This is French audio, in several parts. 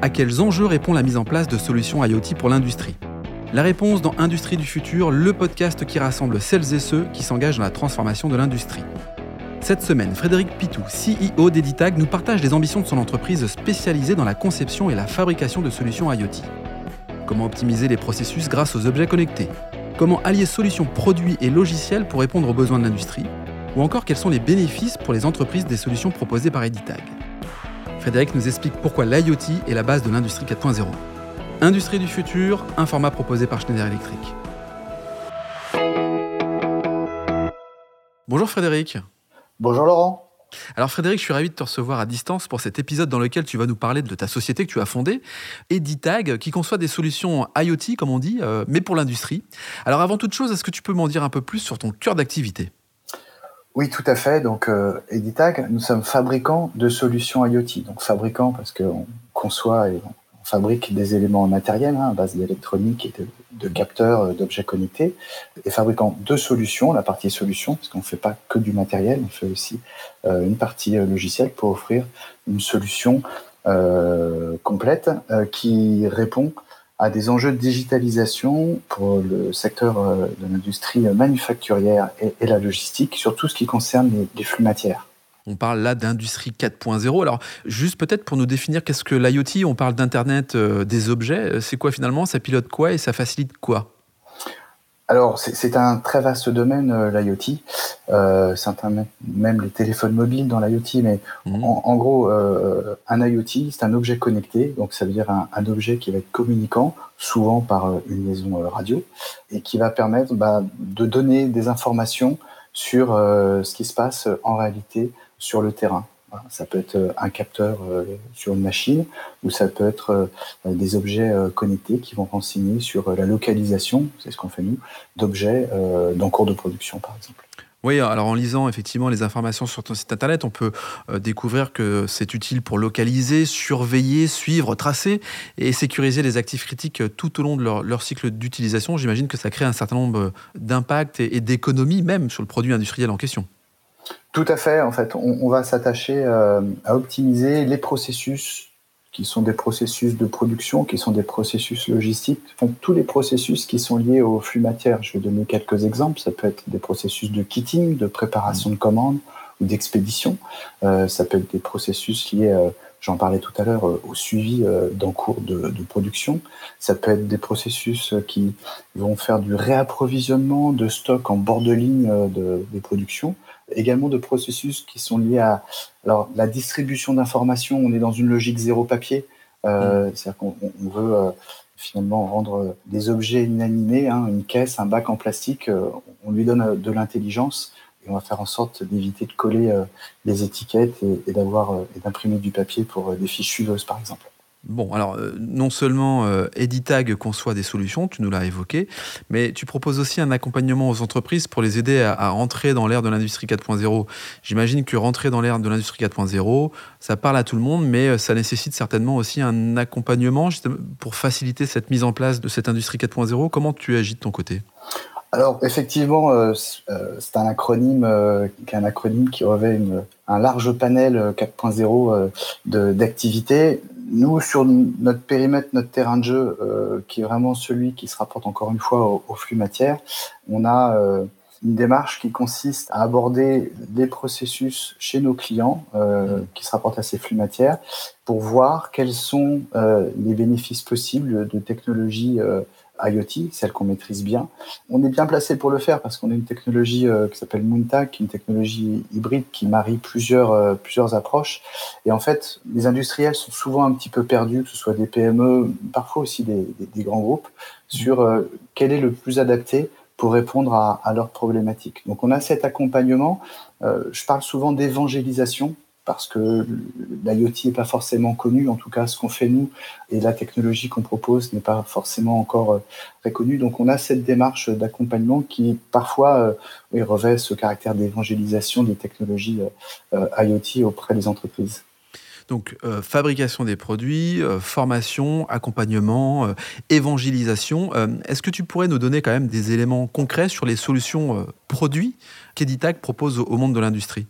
À quels enjeux répond la mise en place de solutions IoT pour l'industrie La réponse dans Industrie du futur, le podcast qui rassemble celles et ceux qui s'engagent dans la transformation de l'industrie. Cette semaine, Frédéric Pitou, CEO d'Editag, nous partage les ambitions de son entreprise spécialisée dans la conception et la fabrication de solutions IoT. Comment optimiser les processus grâce aux objets connectés? Comment allier solutions produits et logiciels pour répondre aux besoins de l'industrie? Ou encore quels sont les bénéfices pour les entreprises des solutions proposées par Editag? Frédéric nous explique pourquoi l'IoT est la base de l'industrie 4.0. Industrie du futur, un format proposé par Schneider Electric. Bonjour Frédéric. Bonjour Laurent. Alors Frédéric, je suis ravi de te recevoir à distance pour cet épisode dans lequel tu vas nous parler de ta société que tu as fondée, Editag, qui conçoit des solutions IoT, comme on dit, euh, mais pour l'industrie. Alors avant toute chose, est-ce que tu peux m'en dire un peu plus sur ton cœur d'activité? Oui, tout à fait. Donc, euh, Editag, nous sommes fabricants de solutions IoT. Donc, fabricants parce qu'on conçoit et on fabrique des éléments matériels hein, à base d'électronique et de, capteurs, euh, d'objets connectés. Et fabricants de solutions, la partie solution, parce qu'on ne fait pas que du matériel, on fait aussi euh, une partie logicielle pour offrir une solution complète qui répond à des enjeux de digitalisation pour le secteur euh, de l'industrie manufacturière et, la logistique, sur tout ce qui concerne les, flux matières. On parle là d'industrie 4.0. Alors, juste peut-être pour nous définir qu'est-ce que l'IoT, on parle d'Internet euh, des objets. C'est quoi finalement Ça pilote quoi et ça facilite quoi? Alors, c'est un très vaste domaine, euh, l'IoT. Euh, certains même les téléphones mobiles dans l'IoT, mais mhm. en, gros, euh, un IoT, c'est un objet connecté, donc ça veut dire un, objet qui va être communicant, souvent par euh, une liaison radio, et qui va permettre bah, de donner des informations sur ce qui se passe en réalité sur le terrain. Ça peut être euh, un capteur euh, sur une machine ou ça peut être euh, des objets connectés qui vont renseigner sur la localisation, c'est ce qu'on fait nous, d'objets dans cours de production par exemple. Oui, alors en lisant effectivement les informations sur ton site internet, on peut découvrir que c'est utile pour localiser, surveiller, suivre, tracer et sécuriser les actifs critiques tout au long de leur, cycle d'utilisation. J'imagine que ça crée un certain nombre d'impacts et d'économies même sur le produit industriel en question. Tout à fait. En fait, on, va s'attacher euh, à optimiser les processus qui sont des processus de production, qui sont des processus logistiques, donc tous les processus qui sont liés au flux matière. Je vais donner quelques exemples. Ça peut être des processus de kitting, de préparation de commandes ou d'expédition. Euh, ça peut être des processus liés, euh, j'en parlais tout à l'heure, au suivi d'en cours de, production. Ça peut être des processus qui vont faire du réapprovisionnement de stock en bord de ligne des productions également de processus qui sont liés à alors, la distribution d'informations. On est dans une logique zéro papier, euh, mm. c'est-à-dire qu'on veut euh, finalement rendre des objets inanimés, hein, une caisse, un bac en plastique, euh, on lui donne de l'intelligence et on va faire en sorte d'éviter de coller les étiquettes et, et d'avoir et d'imprimer du papier pour des fiches suiveuses, par exemple. Bon, alors euh, non seulement euh, Editag conçoit des solutions, tu nous l'as évoqué, mais tu proposes aussi un accompagnement aux entreprises pour les aider à, rentrer dans l'ère de l'industrie 4.0. J'imagine que rentrer dans l'ère de l'industrie 4.0, ça parle à tout le monde, mais euh, ça nécessite certainement aussi un accompagnement pour faciliter cette mise en place de cette industrie 4.0. Comment tu agis de ton côté? Alors effectivement, c'est un acronyme, un acronyme qui revêt un large panel 4.0 d'activités. Nous, sur notre périmètre, notre terrain de jeu, qui est vraiment celui qui se rapporte encore une fois au, flux matière, on a une démarche qui consiste à aborder les processus chez nos clients mmh. qui se rapportent à ces flux matières pour voir quels sont les bénéfices possibles de technologies IoT, celle qu'on maîtrise bien. On est bien placé pour le faire parce qu'on a une technologie euh, qui s'appelle Moontac, une technologie hybride qui marie plusieurs, euh, plusieurs approches. Et en fait, les industriels sont souvent un petit peu perdus, que ce soit des PME, parfois aussi des, des, grands groupes, sur euh, quel est le plus adapté pour répondre à, à leurs problématiques. Donc on a cet accompagnement. je parle souvent d'évangélisation parce que l'IoT n'est pas forcément connu, en tout cas ce qu'on fait nous, et la technologie qu'on propose n'est pas forcément encore euh, très connue. Donc on a cette démarche d'accompagnement qui parfois euh, revêt ce caractère d'évangélisation des technologies euh, IoT auprès des entreprises. Donc, fabrication des produits, formation, accompagnement, évangélisation. Est-ce que tu pourrais nous donner quand même des éléments concrets sur les solutions produits qu'Editag propose au monde de l'industrie?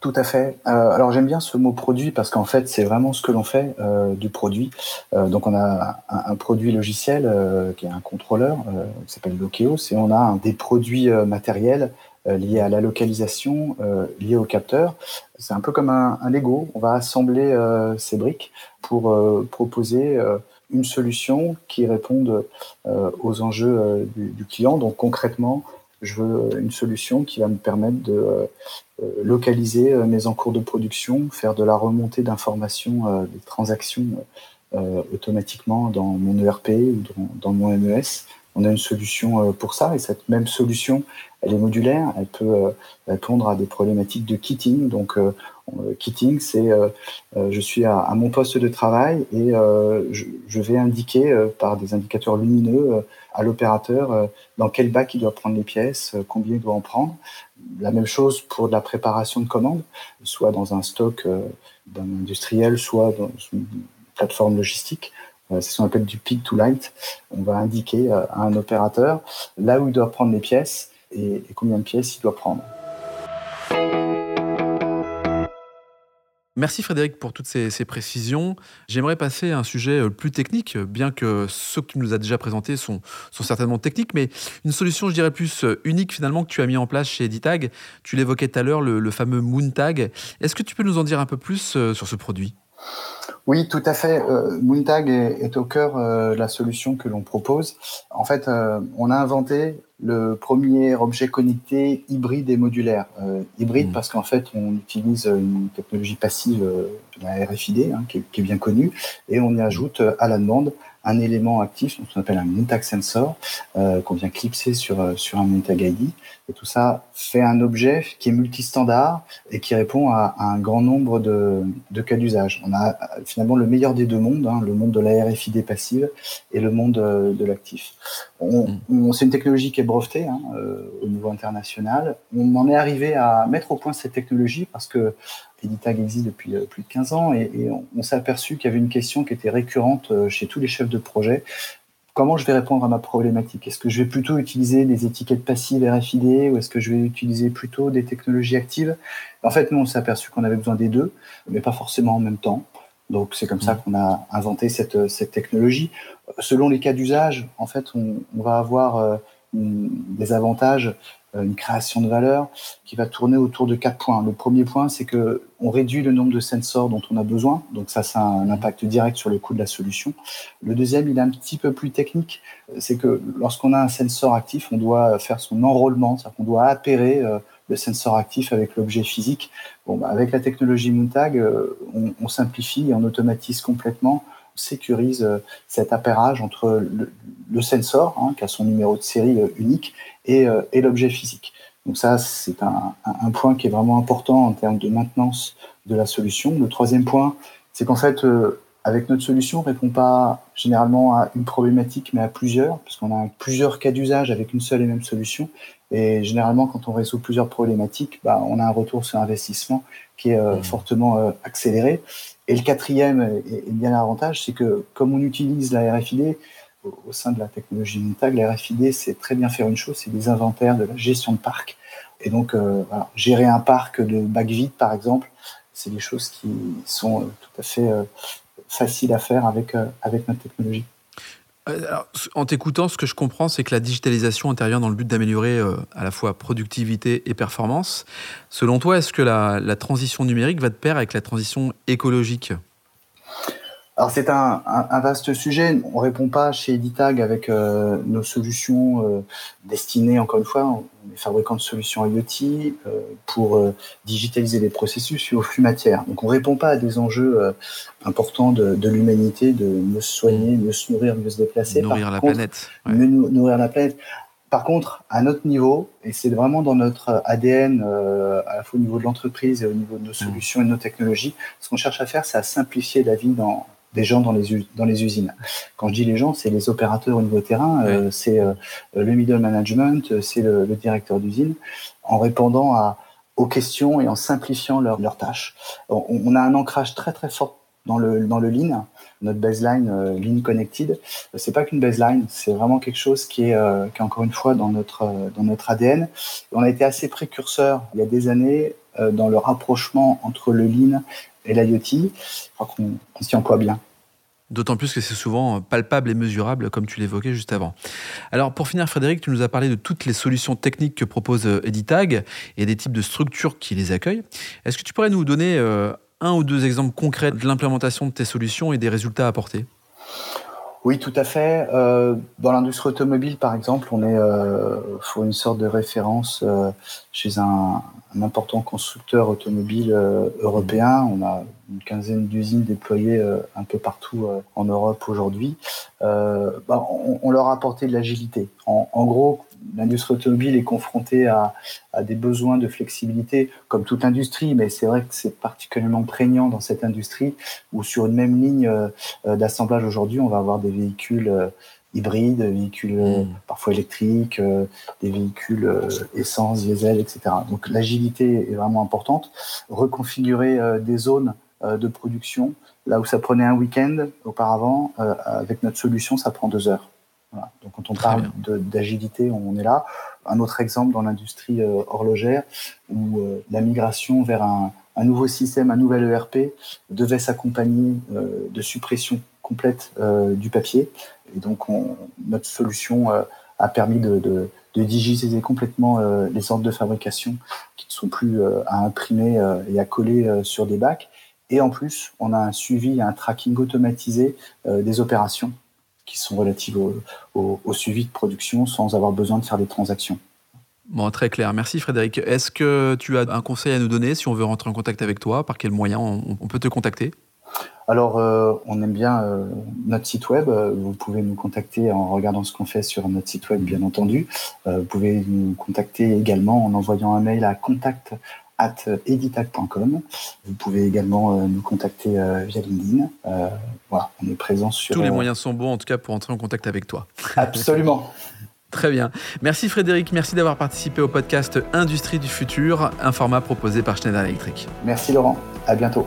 Tout à fait. Euh, alors j'aime bien ce mot produit parce qu'en fait c'est vraiment ce que l'on fait euh, du produit. Euh, donc on a un, produit logiciel qui est un contrôleur qui s'appelle Lokeos et on a des produits matériels liés à la localisation, liés au capteur. C'est un peu comme un, Lego. On va assembler ces briques pour proposer une solution qui réponde aux enjeux du, du, client. Donc concrètement, je veux une solution qui va me permettre de euh, localiser euh, mes encours de production, faire de la remontée d'informations, euh, des transactions automatiquement dans mon ERP ou dans, mon MES. On a une solution pour ça et cette même solution, elle est modulaire, elle peut répondre à des problématiques de kitting. Donc, kitting, c'est je suis à, mon poste de travail et je, vais indiquer par des indicateurs lumineux à l'opérateur euh, dans quel bac il doit prendre les pièces, euh, combien il doit en prendre. La même chose pour de la préparation de commandes, soit dans un stock euh, d'un industriel, soit dans une plateforme logistique. C'est ce qu'on appelle du pick to light. On va indiquer à un opérateur là où il doit prendre les pièces et combien de pièces il doit prendre. Merci Frédéric pour toutes ces, précisions. J'aimerais passer à un sujet euh, plus technique, bien que ceux que tu nous as déjà présentés sont, certainement techniques, mais une solution, je dirais, plus euh, unique finalement que tu as mis en place chez Editag. Tu l'évoquais tout à l'heure, le, fameux Moontag. Est-ce que tu peux nous en dire un peu plus euh, sur ce produit? Oui, tout à fait. Moontag est, au cœur de la solution que l'on propose. En fait, on a inventé le premier objet connecté hybride et modulaire. Euh, hybride mmh. parce qu'en fait, on utilise une technologie passive, euh, la RFID, hein, qui, est, qui, est, bien connue, et on y ajoute euh, à la demande un élément actif, donc on appelle un Moontag Sensor, euh, qu'on vient clipser sur, euh, un Moontag ID. Et tout ça fait un objet qui est multistandard et qui répond à, un grand nombre de, cas d'usage. On a finalement le meilleur des deux mondes, hein, le monde de la RFID passive et le monde de, de l'actif. Mm. C'est une technologie qui est brevetée hein, euh, au niveau international. On en est arrivé à mettre au point cette technologie parce que Editag existe depuis euh, plus de 15 ans et, on, s'est aperçu qu'il y avait une question qui était récurrente euh, chez tous les chefs de projet. Comment je vais répondre à ma problématique? Est-ce que je vais plutôt utiliser des étiquettes passives RFID ou est-ce que je vais utiliser plutôt des technologies actives? En fait, nous, on s'est aperçu qu'on avait besoin des deux, mais pas forcément en même temps. Donc, c'est comme ça mmh. qu'on a inventé cette, cette technologie. Selon les cas d'usage, en fait, on, on va avoir euh, des avantages euh, une création de valeur qui va tourner autour de quatre points. Le premier point, c'est que on réduit le nombre de sensors dont on a besoin, donc ça, ça a un impact direct sur le coût de la solution. Le deuxième, il est un petit peu plus technique, c'est que lorsqu'on a un sensor actif, on doit faire son enrôlement, c'est-à-dire qu'on doit appairer euh, le sensor actif avec l'objet physique. Bon, bah, avec la technologie Moontag, euh, on, simplifie et on automatise complètement sécurise cet appairage entre le, sensor, hein, qui a son numéro de série unique, euh, et, l'objet physique. Donc ça, c'est un, point qui est vraiment important en termes de maintenance de la solution. Le troisième point, c'est qu'en fait, euh, avec notre solution, on répond pas généralement à une problématique, mais à plusieurs, puisqu'on a plusieurs cas d'usage avec une seule et même solution. Et généralement, quand on résout plusieurs problématiques, bah, on a un retour sur investissement qui est euh, mmh. fortement accéléré. Et le quatrième, et, bien l'avantage, c'est que comme on utilise la RFID, au, sein de la technologie Montag, la RFID sait très bien faire une chose, c'est des inventaires de la gestion de parc. Et donc, euh, gérer un parc de bacs vides, par exemple, c'est des choses qui sont euh, tout à fait euh, faciles à faire avec, avec notre technologie. en t'écoutant, ce que je comprends, c'est que la digitalisation intervient dans le but d'améliorer à la fois productivité et performance. Selon toi, est-ce que la, transition numérique va de pair avec la transition écologique? Alors c'est un, un, vaste sujet. On répond pas chez Editag avec euh, nos solutions euh, destinées, encore une fois, on est fabricant de solutions IoT euh, pour digitaliser les processus et aux flux matières. Donc on répond pas à des enjeux importants de, de l'humanité, de mieux se soigner, mieux se nourrir, mieux se déplacer. Nourrir la planète. nourrir la planète. Par contre, à notre niveau, et c'est vraiment dans notre ADN, à la fois au niveau de l'entreprise et au niveau de nos mmh. solutions et de nos technologies, ce qu'on cherche à faire, c'est à simplifier la vie dans, des gens dans les, dans les usines. Quand je dis les gens, c'est les opérateurs au niveau terrain, euh, c'est euh, le middle management, c'est le, directeur d'usine, en répondant à, aux questions et en simplifiant leurs tâches. On, a un ancrage très très fort dans le, dans le lean, notre baseline euh, lean connected. C'est pas qu'une baseline, c'est vraiment quelque chose qui est, qui est encore une fois dans notre, dans notre ADN. on a été assez précurseur il y a des années dans le rapprochement entre le lean et l'IoT. Je crois qu'on s'y emploie bien. D'autant plus que c'est souvent palpable et mesurable, comme tu l'évoquais juste avant. Alors, pour finir, Frédéric, tu nous as parlé de toutes les solutions techniques que propose Editag et des types de structures qui les accueillent. Est-ce que tu pourrais nous donner un ou deux exemples concrets de l'implémentation de tes solutions et des résultats apportés? Oui, tout à fait. Euh, dans l'industrie automobile, par exemple, on est euh, faut une sorte de référence euh, chez un, important constructeur automobile euh, européen. On a une quinzaine d'usines déployées un peu partout en Europe aujourd'hui. Bah, on, leur a apporté de l'agilité. En, gros, l'industrie automobile est confrontée à, à, des besoins de flexibilité, comme toute industrie, mais c'est vrai que c'est particulièrement prégnant dans cette industrie où sur une même ligne d'assemblage aujourd'hui, on va avoir des véhicules euh, hybrides, des véhicules euh, mmh. parfois électriques, des véhicules essence, diesel, etc. Donc l'agilité est vraiment importante. Reconfigurer des zones de production, là où ça prenait un week-end auparavant, avec notre solution, ça prend deux heures. Donc quand on parle d'agilité, on est là. Un autre exemple dans l'industrie euh, horlogère, où euh, la migration vers un, nouveau système, un nouvel ERP, devait s'accompagner euh, de suppression complète du papier. Et donc notre solution a permis de, de, digitiser complètement les ordres de fabrication qui ne sont plus à imprimer et à coller sur des bacs. Et en plus, on a un suivi, un tracking automatisé des opérations qui sont relatives au, suivi de production sans avoir besoin de faire des transactions. Bon, très clair. Merci Frédéric. Est-ce que tu as un conseil à nous donner si on veut rentrer en contact avec toi? Par quel moyen on, peut te contacter? Alors, euh, on aime bien euh, notre site web. Vous pouvez nous contacter en regardant ce qu'on fait sur notre site web, bien entendu. Euh, vous pouvez nous contacter également en envoyant un mail à contact at editac.com. Vous pouvez également euh, nous contacter euh, via LinkedIn. Euh, voilà, on est présent sur... Tous les moyens sont bons, en tout cas, pour entrer en contact avec toi. Absolument. Très bien. Merci Frédéric, merci d'avoir participé au podcast Industrie du futur, un format proposé par Schneider Electric. Merci Laurent, à bientôt.